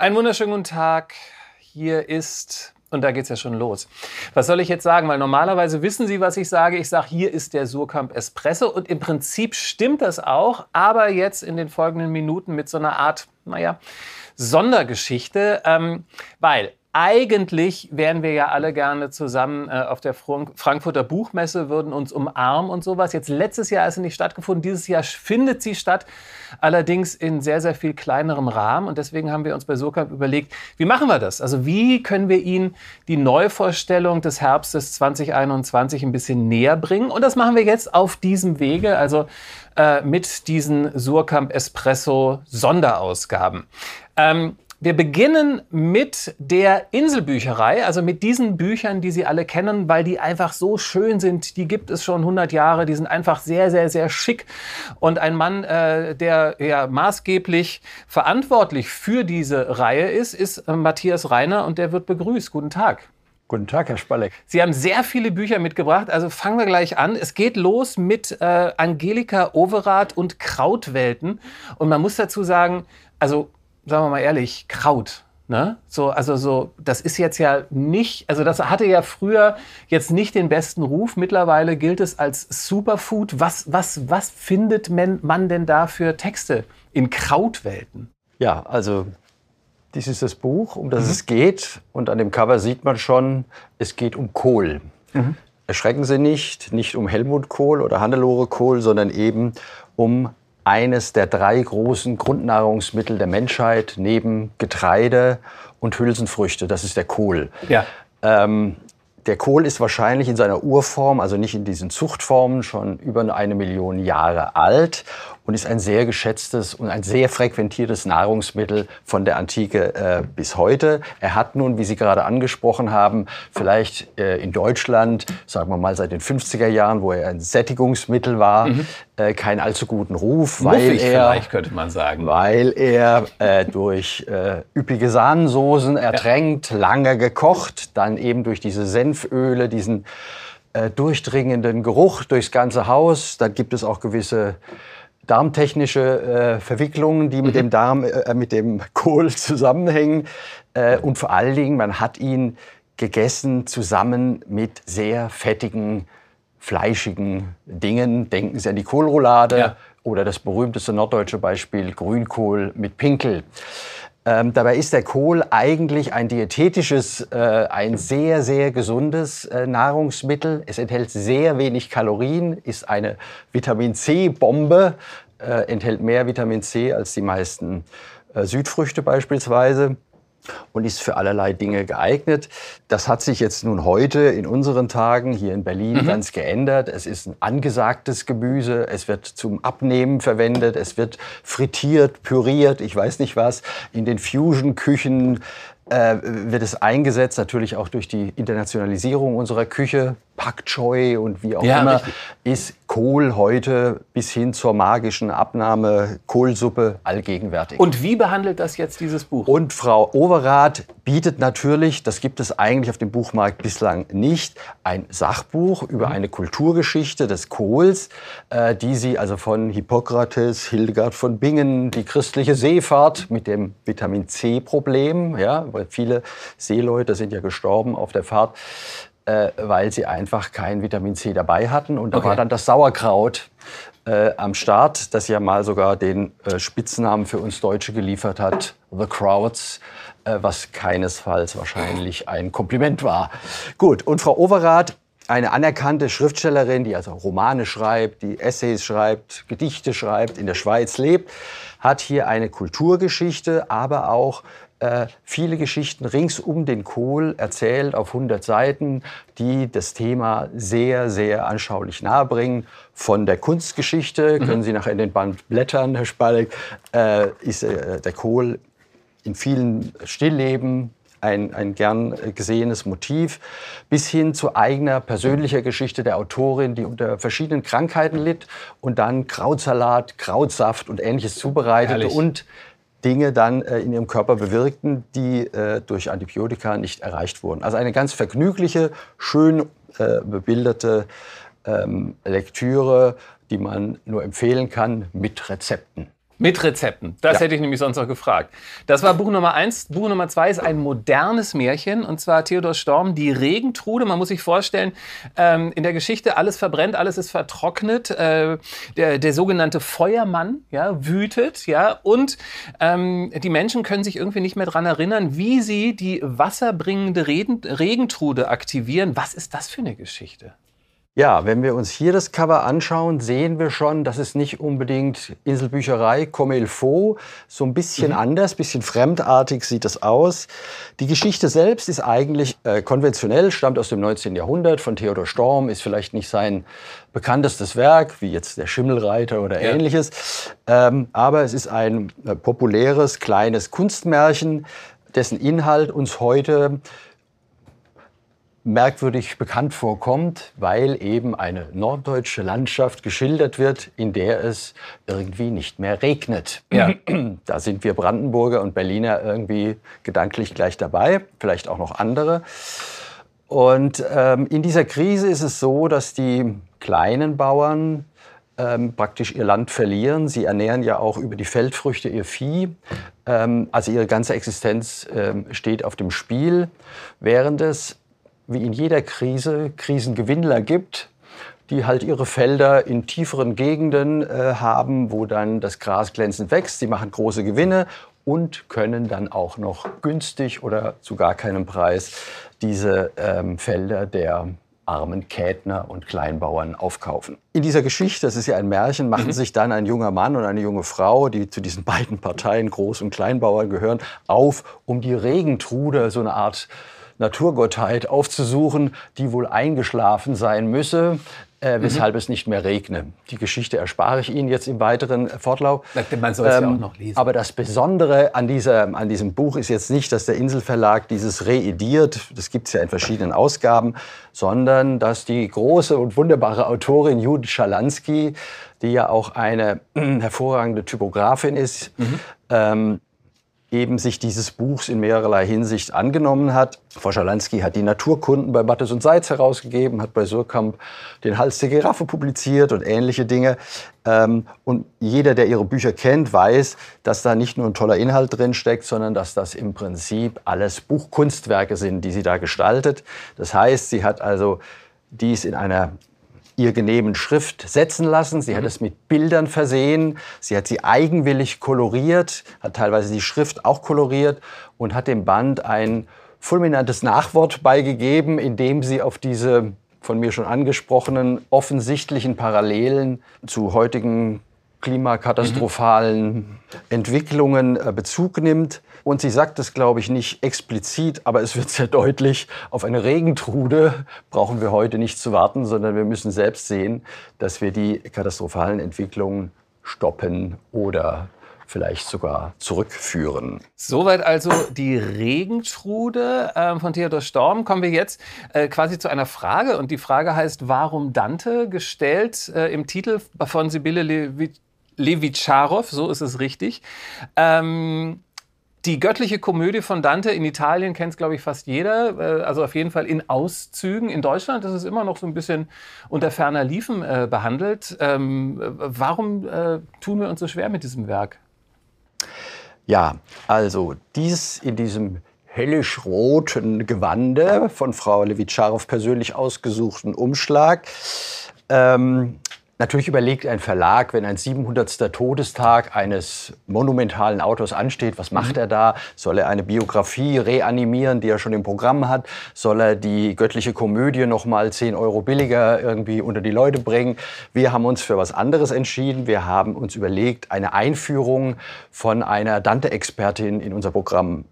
Einen wunderschönen guten Tag. Hier ist, und da geht es ja schon los. Was soll ich jetzt sagen? Weil normalerweise wissen Sie, was ich sage. Ich sage, hier ist der Surkamp Espresso. Und im Prinzip stimmt das auch, aber jetzt in den folgenden Minuten mit so einer Art, naja, Sondergeschichte. Ähm, weil eigentlich wären wir ja alle gerne zusammen äh, auf der Frankfurter Buchmesse, würden uns umarmen und sowas. Jetzt letztes Jahr ist sie nicht stattgefunden, dieses Jahr findet sie statt, allerdings in sehr, sehr viel kleinerem Rahmen. Und deswegen haben wir uns bei Surkamp überlegt, wie machen wir das? Also wie können wir Ihnen die Neuvorstellung des Herbstes 2021 ein bisschen näher bringen? Und das machen wir jetzt auf diesem Wege, also äh, mit diesen Surkamp Espresso Sonderausgaben. Ähm, wir beginnen mit der Inselbücherei, also mit diesen Büchern, die Sie alle kennen, weil die einfach so schön sind. Die gibt es schon 100 Jahre, die sind einfach sehr, sehr, sehr schick. Und ein Mann, äh, der ja maßgeblich verantwortlich für diese Reihe ist, ist äh, Matthias Reiner und der wird begrüßt. Guten Tag. Guten Tag, Herr Spalleck. Sie haben sehr viele Bücher mitgebracht, also fangen wir gleich an. Es geht los mit äh, Angelika Overath und Krautwelten. Und man muss dazu sagen, also sagen wir mal ehrlich, Kraut. Ne? So, also so, das ist jetzt ja nicht, also das hatte ja früher jetzt nicht den besten Ruf. Mittlerweile gilt es als Superfood. Was, was, was findet man denn da für Texte in Krautwelten? Ja, also dies ist das Buch, um das mhm. es geht. Und an dem Cover sieht man schon, es geht um Kohl. Mhm. Erschrecken Sie nicht, nicht um Helmut Kohl oder Hannelore Kohl, sondern eben um eines der drei großen Grundnahrungsmittel der Menschheit neben Getreide und Hülsenfrüchte. Das ist der Kohl. Ja. Ähm, der Kohl ist wahrscheinlich in seiner Urform, also nicht in diesen Zuchtformen, schon über eine Million Jahre alt und ist ein sehr geschätztes und ein sehr frequentiertes Nahrungsmittel von der Antike äh, bis heute. Er hat nun, wie Sie gerade angesprochen haben, vielleicht äh, in Deutschland, sagen wir mal seit den 50er Jahren, wo er ein Sättigungsmittel war, mhm. äh, keinen allzu guten Ruf, weil Muffig er, vielleicht könnte man sagen, weil er äh, durch äh, üppige Sahnensoßen ertränkt, ja. lange gekocht, dann eben durch diese Senföle, diesen äh, durchdringenden Geruch durchs ganze Haus. Dann gibt es auch gewisse darmtechnische äh, Verwicklungen, die mit mhm. dem Darm, äh, mit dem Kohl zusammenhängen. Äh, und vor allen Dingen, man hat ihn gegessen zusammen mit sehr fettigen, fleischigen Dingen. Denken Sie an die Kohlroulade ja. oder das berühmteste norddeutsche Beispiel Grünkohl mit Pinkel. Ähm, dabei ist der Kohl eigentlich ein diätetisches, äh, ein sehr, sehr gesundes äh, Nahrungsmittel. Es enthält sehr wenig Kalorien, ist eine Vitamin C-Bombe, äh, enthält mehr Vitamin C als die meisten äh, Südfrüchte beispielsweise und ist für allerlei Dinge geeignet. Das hat sich jetzt nun heute in unseren Tagen hier in Berlin mhm. ganz geändert. Es ist ein angesagtes Gemüse, es wird zum Abnehmen verwendet, es wird frittiert, püriert, ich weiß nicht was, in den Fusion-Küchen äh, wird es eingesetzt, natürlich auch durch die Internationalisierung unserer Küche. Pak Choi und wie auch ja, immer, richtig. ist Kohl heute bis hin zur magischen Abnahme Kohlsuppe allgegenwärtig. Und wie behandelt das jetzt dieses Buch? Und Frau Overath bietet natürlich, das gibt es eigentlich auf dem Buchmarkt bislang nicht, ein Sachbuch über mhm. eine Kulturgeschichte des Kohls, äh, die sie also von Hippokrates, Hildegard von Bingen, die christliche Seefahrt mit dem Vitamin C-Problem, ja, weil viele Seeleute sind ja gestorben auf der Fahrt, äh, weil sie einfach kein Vitamin C dabei hatten. Und da okay. war dann das Sauerkraut äh, am Start, das ja mal sogar den äh, Spitznamen für uns Deutsche geliefert hat, The Crowds, äh, was keinesfalls wahrscheinlich ein Kompliment war. Gut, und Frau Overath eine anerkannte Schriftstellerin, die also Romane schreibt, die Essays schreibt, Gedichte schreibt, in der Schweiz lebt, hat hier eine Kulturgeschichte, aber auch viele Geschichten rings um den Kohl erzählt auf 100 Seiten, die das Thema sehr, sehr anschaulich nahebringen. Von der Kunstgeschichte, mhm. können Sie nachher in den Band blättern, Herr Spalleck, äh, ist äh, der Kohl in vielen Stillleben ein, ein gern gesehenes Motiv, bis hin zu eigener persönlicher Geschichte der Autorin, die unter verschiedenen Krankheiten litt und dann Krautsalat, Krautsaft und ähnliches zubereitete Herrlich. und Dinge dann äh, in ihrem Körper bewirkten, die äh, durch Antibiotika nicht erreicht wurden. Also eine ganz vergnügliche, schön äh, bebilderte ähm, Lektüre, die man nur empfehlen kann mit Rezepten. Mit Rezepten. Das ja. hätte ich nämlich sonst noch gefragt. Das war Buch Nummer eins. Buch Nummer zwei ist ein modernes Märchen. Und zwar Theodor Storm, Die Regentrude. Man muss sich vorstellen, ähm, in der Geschichte alles verbrennt, alles ist vertrocknet. Äh, der, der sogenannte Feuermann ja, wütet. Ja, und ähm, die Menschen können sich irgendwie nicht mehr daran erinnern, wie sie die wasserbringende Regen, Regentrude aktivieren. Was ist das für eine Geschichte? Ja, wenn wir uns hier das Cover anschauen, sehen wir schon, das ist nicht unbedingt Inselbücherei comme il faut. So ein bisschen mhm. anders, bisschen fremdartig sieht das aus. Die Geschichte selbst ist eigentlich äh, konventionell, stammt aus dem 19. Jahrhundert von Theodor Storm, ist vielleicht nicht sein bekanntestes Werk, wie jetzt der Schimmelreiter oder ja. ähnliches. Ähm, aber es ist ein äh, populäres, kleines Kunstmärchen, dessen Inhalt uns heute merkwürdig bekannt vorkommt, weil eben eine norddeutsche Landschaft geschildert wird, in der es irgendwie nicht mehr regnet. Ja. Da sind wir Brandenburger und Berliner irgendwie gedanklich gleich dabei, vielleicht auch noch andere. Und ähm, in dieser Krise ist es so, dass die kleinen Bauern ähm, praktisch ihr Land verlieren. Sie ernähren ja auch über die Feldfrüchte ihr Vieh. Ähm, also ihre ganze Existenz ähm, steht auf dem Spiel, während es wie in jeder Krise Krisengewinnler gibt, die halt ihre Felder in tieferen Gegenden äh, haben, wo dann das Gras glänzend wächst. Sie machen große Gewinne und können dann auch noch günstig oder zu gar keinem Preis diese ähm, Felder der armen Kätner und Kleinbauern aufkaufen. In dieser Geschichte, das ist ja ein Märchen, machen mhm. sich dann ein junger Mann und eine junge Frau, die zu diesen beiden Parteien Groß- und Kleinbauern gehören, auf, um die Regentrude, so eine Art Naturgottheit aufzusuchen, die wohl eingeschlafen sein müsse. Äh, mhm. weshalb mhm. es nicht mehr regne. Die Geschichte erspare ich Ihnen jetzt im weiteren Fortlauf. Man soll es ähm, ja auch noch lesen. Aber das Besondere an, dieser, an diesem Buch ist jetzt nicht, dass der Inselverlag dieses reediert, das gibt es ja in verschiedenen Ausgaben, sondern dass die große und wunderbare Autorin Judith Schalansky, die ja auch eine hervorragende Typografin ist, mhm. ähm, eben sich dieses Buchs in mehrerlei Hinsicht angenommen hat. Frau Schalansky hat die Naturkunden bei Mattes und Seitz herausgegeben, hat bei Surkamp den Hals der Giraffe publiziert und ähnliche Dinge. Ähm, und jeder, der ihre Bücher kennt, weiß, dass da nicht nur ein toller Inhalt drin steckt, sondern dass das im Prinzip alles Buchkunstwerke sind, die sie da gestaltet. Das heißt, sie hat also dies in einer ihr genehmen Schrift setzen lassen. Sie mhm. hat es mit Bildern versehen. Sie hat sie eigenwillig koloriert, hat teilweise die Schrift auch koloriert und hat dem Band ein fulminantes Nachwort beigegeben, indem sie auf diese von mir schon angesprochenen offensichtlichen Parallelen zu heutigen klimakatastrophalen mhm. Entwicklungen äh, Bezug nimmt. Und sie sagt es, glaube ich, nicht explizit, aber es wird sehr deutlich, auf eine Regentrude brauchen wir heute nicht zu warten, sondern wir müssen selbst sehen, dass wir die katastrophalen Entwicklungen stoppen oder vielleicht sogar zurückführen. Soweit also die Regentrude äh, von Theodor Storm. Kommen wir jetzt äh, quasi zu einer Frage. Und die Frage heißt, warum Dante? Gestellt äh, im Titel von Sibylle Levit Levitscharow, so ist es richtig. Ähm, die göttliche Komödie von Dante in Italien kennt es, glaube ich, fast jeder. Äh, also auf jeden Fall in Auszügen. In Deutschland ist es immer noch so ein bisschen unter ferner Liefen äh, behandelt. Ähm, warum äh, tun wir uns so schwer mit diesem Werk? Ja, also dies in diesem hellisch-roten Gewande von Frau Levitscharow persönlich ausgesuchten Umschlag ähm, Natürlich überlegt ein Verlag, wenn ein 700. Todestag eines monumentalen Autors ansteht, was macht mhm. er da? Soll er eine Biografie reanimieren, die er schon im Programm hat? Soll er die göttliche Komödie noch mal 10 Euro billiger irgendwie unter die Leute bringen? Wir haben uns für was anderes entschieden. Wir haben uns überlegt, eine Einführung von einer Dante-Expertin in unser Programm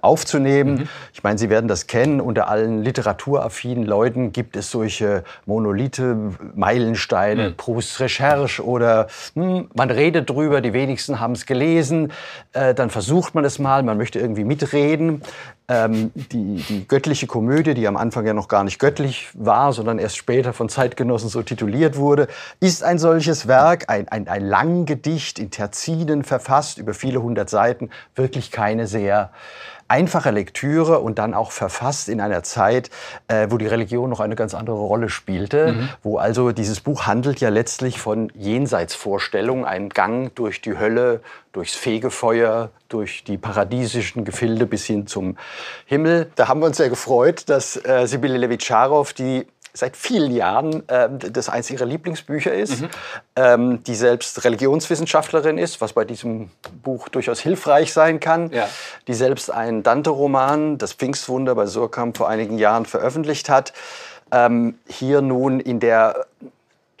aufzunehmen. Mhm. Ich meine, Sie werden das kennen. Unter allen literaturaffinen Leuten gibt es solche Monolithe, Meilensteine, mhm. Prousts Recherche oder hm, man redet drüber, die wenigsten haben es gelesen. Äh, dann versucht man es mal, man möchte irgendwie mitreden. Ähm, die, die göttliche Komödie, die am Anfang ja noch gar nicht göttlich war, sondern erst später von Zeitgenossen so tituliert wurde, ist ein solches Werk, ein, ein, ein Langgedicht in Terzinen verfasst, über viele hundert Seiten, wirklich keine sehr einfacher Lektüre und dann auch verfasst in einer Zeit, äh, wo die Religion noch eine ganz andere Rolle spielte, mhm. wo also dieses Buch handelt ja letztlich von Jenseitsvorstellungen, ein Gang durch die Hölle, durchs Fegefeuer, durch die paradiesischen Gefilde bis hin zum Himmel. Da haben wir uns sehr gefreut, dass äh, Sibylle Levitscharow, die seit vielen Jahren äh, das eines ihrer Lieblingsbücher ist, mhm. ähm, die selbst Religionswissenschaftlerin ist, was bei diesem Buch durchaus hilfreich sein kann, ja. die selbst einen Dante-Roman, das Pfingstwunder bei Surkamp vor einigen Jahren veröffentlicht hat, ähm, hier nun in der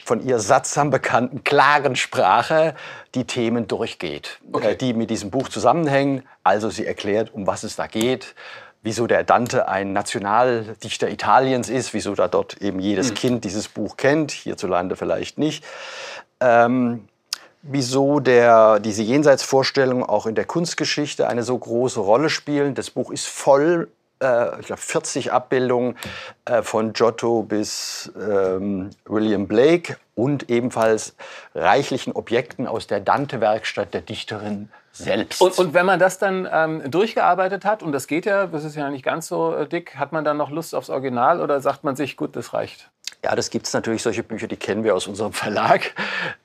von ihr sattsam bekannten, klaren Sprache die Themen durchgeht, okay. äh, die mit diesem Buch zusammenhängen. Also sie erklärt, um was es da geht, wieso der Dante ein Nationaldichter Italiens ist, wieso da dort eben jedes mhm. Kind dieses Buch kennt, hierzulande vielleicht nicht. Ähm, wieso der, diese Jenseitsvorstellungen auch in der Kunstgeschichte eine so große Rolle spielen. Das Buch ist voll äh, ich glaube 40 Abbildungen äh, von Giotto bis ähm, William Blake und ebenfalls reichlichen Objekten aus der Dante-Werkstatt der Dichterin selbst. Und, und, wenn man das dann ähm, durchgearbeitet hat, und das geht ja, das ist ja nicht ganz so äh, dick, hat man dann noch Lust aufs Original oder sagt man sich, gut, das reicht? Ja, das gibt es natürlich, solche Bücher, die kennen wir aus unserem Verlag.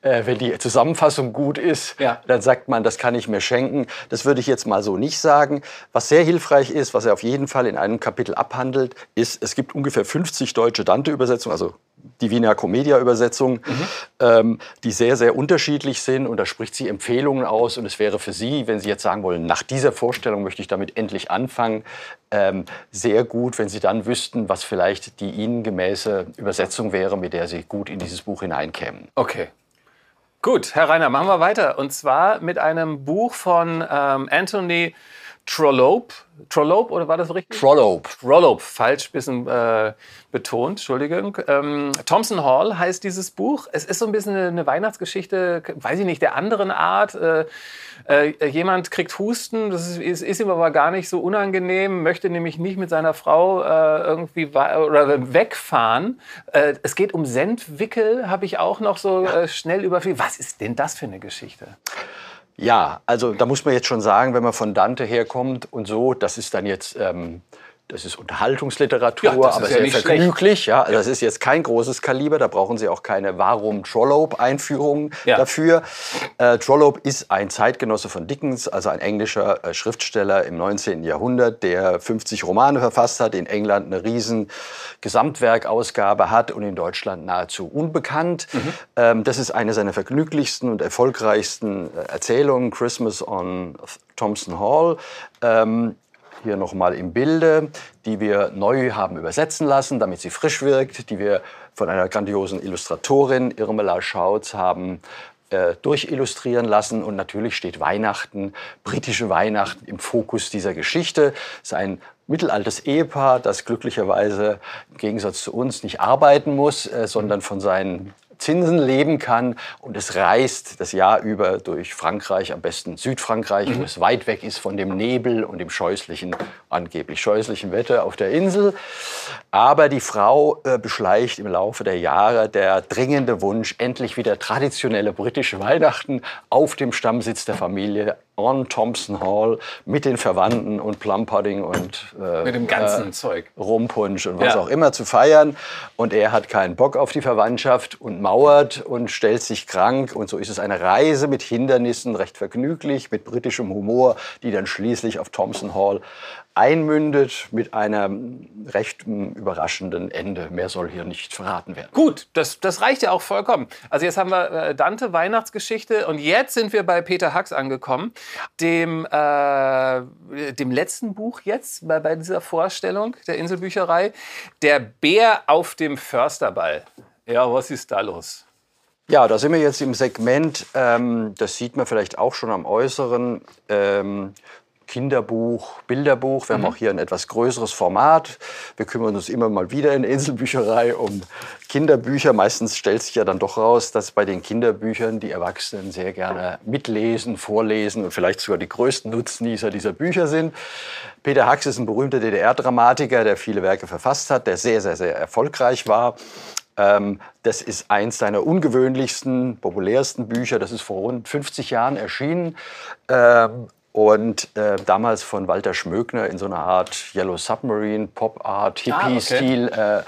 Äh, wenn die Zusammenfassung gut ist, ja. dann sagt man, das kann ich mir schenken. Das würde ich jetzt mal so nicht sagen. Was sehr hilfreich ist, was er auf jeden Fall in einem Kapitel abhandelt, ist, es gibt ungefähr 50 deutsche Dante-Übersetzungen, also Divina Commedia Übersetzungen, mhm. ähm, die sehr, sehr unterschiedlich sind. Und da spricht sie Empfehlungen aus. Und es wäre für Sie, wenn Sie jetzt sagen wollen, nach dieser Vorstellung möchte ich damit endlich anfangen, ähm, sehr gut, wenn Sie dann wüssten, was vielleicht die Ihnen gemäße Übersetzung wäre, mit der Sie gut in dieses Buch hineinkämen. Okay. Gut, Herr Reiner, machen wir weiter. Und zwar mit einem Buch von ähm, Anthony Trollope. Trollope oder war das richtig? Trollope. Trollope, falsch bisschen äh, betont, Entschuldigung. Ähm, Thompson Hall heißt dieses Buch. Es ist so ein bisschen eine Weihnachtsgeschichte, weiß ich nicht, der anderen Art. Äh, äh, jemand kriegt Husten, das ist, ist, ihm aber gar nicht so unangenehm, möchte nämlich nicht mit seiner Frau äh, irgendwie oder wegfahren. Äh, es geht um Sendwickel, habe ich auch noch so äh, schnell überfliegen. Was ist denn das für eine Geschichte? Ja, also da muss man jetzt schon sagen, wenn man von Dante herkommt und so, das ist dann jetzt ähm, das ist Unterhaltungsliteratur, ja, das aber ist sehr ja vergnüglich. Ja, also ja. Das ist jetzt kein großes Kaliber, da brauchen Sie auch keine Warum Trollope-Einführung ja. dafür. Äh, Trollope ist ein Zeitgenosse von Dickens, also ein englischer äh, Schriftsteller im 19. Jahrhundert, der 50 Romane verfasst hat, in England eine riesen Gesamtwerkausgabe hat und in Deutschland nahezu unbekannt. Mhm. Ähm, das ist eine seiner vergnüglichsten und erfolgreichsten äh, Erzählungen, Christmas on Thompson Hall. Ähm, hier nochmal im Bilde, die wir neu haben übersetzen lassen, damit sie frisch wirkt, die wir von einer grandiosen Illustratorin, Irmela Schautz, haben äh, durchillustrieren lassen. Und natürlich steht Weihnachten, britische Weihnachten im Fokus dieser Geschichte. Es ist ein mittelaltes Ehepaar, das glücklicherweise im Gegensatz zu uns nicht arbeiten muss, äh, sondern von seinen Zinsen leben kann und es reist das Jahr über durch Frankreich, am besten Südfrankreich, mhm. wo es weit weg ist von dem Nebel und dem scheußlichen, angeblich scheußlichen Wetter auf der Insel. Aber die Frau äh, beschleicht im Laufe der Jahre der dringende Wunsch, endlich wieder traditionelle britische Weihnachten auf dem Stammsitz der Familie on Thompson Hall mit den Verwandten und Plum Pudding und äh, mit dem ganzen äh, Zeug, Rumpunsch und was ja. auch immer zu feiern. Und er hat keinen Bock auf die Verwandtschaft und mauert und stellt sich krank. Und so ist es eine Reise mit Hindernissen, recht vergnüglich, mit britischem Humor, die dann schließlich auf Thompson Hall einmündet mit einem recht überraschenden Ende. Mehr soll hier nicht verraten werden. Gut, das, das reicht ja auch vollkommen. Also jetzt haben wir äh, Dante Weihnachtsgeschichte und jetzt sind wir bei Peter Hacks angekommen, dem, äh, dem letzten Buch jetzt bei, bei dieser Vorstellung der Inselbücherei, Der Bär auf dem Försterball. Ja, was ist da los? Ja, da sind wir jetzt im Segment, ähm, das sieht man vielleicht auch schon am Äußeren, ähm, Kinderbuch, Bilderbuch. Wir mhm. haben auch hier ein etwas größeres Format. Wir kümmern uns immer mal wieder in der Inselbücherei um Kinderbücher. Meistens stellt sich ja dann doch raus, dass bei den Kinderbüchern die Erwachsenen sehr gerne mitlesen, vorlesen und vielleicht sogar die größten Nutznießer dieser Bücher sind. Peter Hacks ist ein berühmter DDR-Dramatiker, der viele Werke verfasst hat, der sehr, sehr, sehr erfolgreich war. Ähm, das ist eins seiner ungewöhnlichsten, populärsten Bücher. Das ist vor rund 50 Jahren erschienen. Ähm, und äh, damals von Walter Schmögner in so einer Art Yellow Submarine, Pop Art, Hippie-Stil. Ah, okay. äh,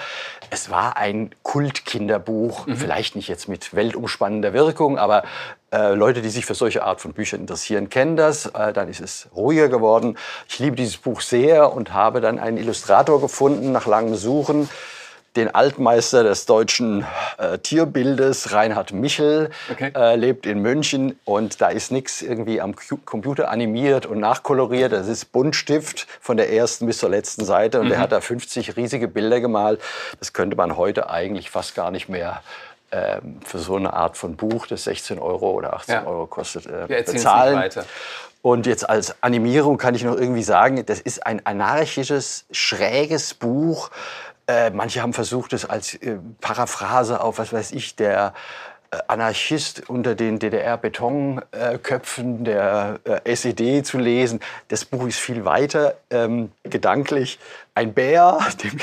es war ein Kultkinderbuch, mhm. vielleicht nicht jetzt mit weltumspannender Wirkung, aber äh, Leute, die sich für solche Art von Büchern interessieren, kennen das. Dann ist es ruhiger geworden. Ich liebe dieses Buch sehr und habe dann einen Illustrator gefunden nach langem Suchen den Altmeister des deutschen äh, Tierbildes, Reinhard Michel, okay. äh, lebt in München und da ist nichts irgendwie am Computer animiert und nachkoloriert. Das ist Buntstift von der ersten bis zur letzten Seite und mhm. er hat da 50 riesige Bilder gemalt. Das könnte man heute eigentlich fast gar nicht mehr ähm, für so eine Art von Buch, das 16 Euro oder 18 ja. Euro kostet, äh, bezahlen. Weiter. Und jetzt als Animierung kann ich noch irgendwie sagen, das ist ein anarchisches, schräges Buch, äh, manche haben versucht, es als äh, Paraphrase auf, was weiß ich, der Anarchist unter den DDR-Betonköpfen der äh, SED zu lesen. Das Buch ist viel weiter ähm, gedanklich ein Bär, dem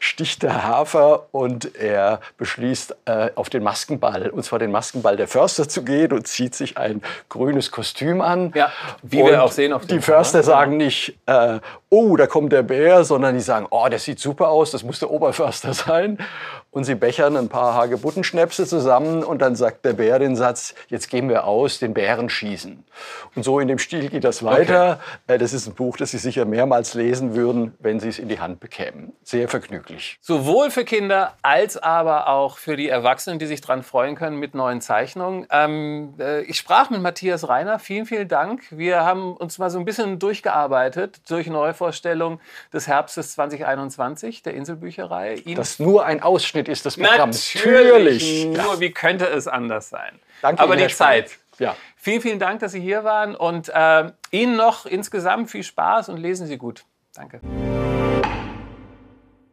sticht der Hafer und er beschließt, äh, auf den Maskenball, und zwar den Maskenball der Förster zu gehen und zieht sich ein grünes Kostüm an. Ja, wie und wir auch sehen auf dem Die Förster Cover. sagen nicht, äh, oh, da kommt der Bär, sondern die sagen, oh, der sieht super aus, das muss der Oberförster sein. Und sie bechern ein paar Hagebuttenschnäpse zusammen und dann sagt der Bär den Satz, jetzt gehen wir aus, den Bären schießen. Und so in dem Stil geht das weiter. Okay. Äh, das ist ein Buch, das Sie sicher mehrmals lesen würden, wenn Sie es in die Hand bekämen. Sehr vergnüglich. Sowohl für Kinder als aber auch für die Erwachsenen, die sich daran freuen können mit neuen Zeichnungen. Ähm, äh, ich sprach mit Matthias Reiner. Vielen, vielen Dank. Wir haben uns mal so ein bisschen durchgearbeitet durch Neuvorstellung des Herbstes 2021 der Inselbücherei. Ihnen das nur ein Ausschnitt ist, das Programm. Natürlich. Natürlich. Nur, wie könnte es anders sein? Danke aber Ihnen, die Zeit. Ja. Vielen, vielen Dank, dass Sie hier waren und äh, Ihnen noch insgesamt viel Spaß und lesen Sie gut. Danke.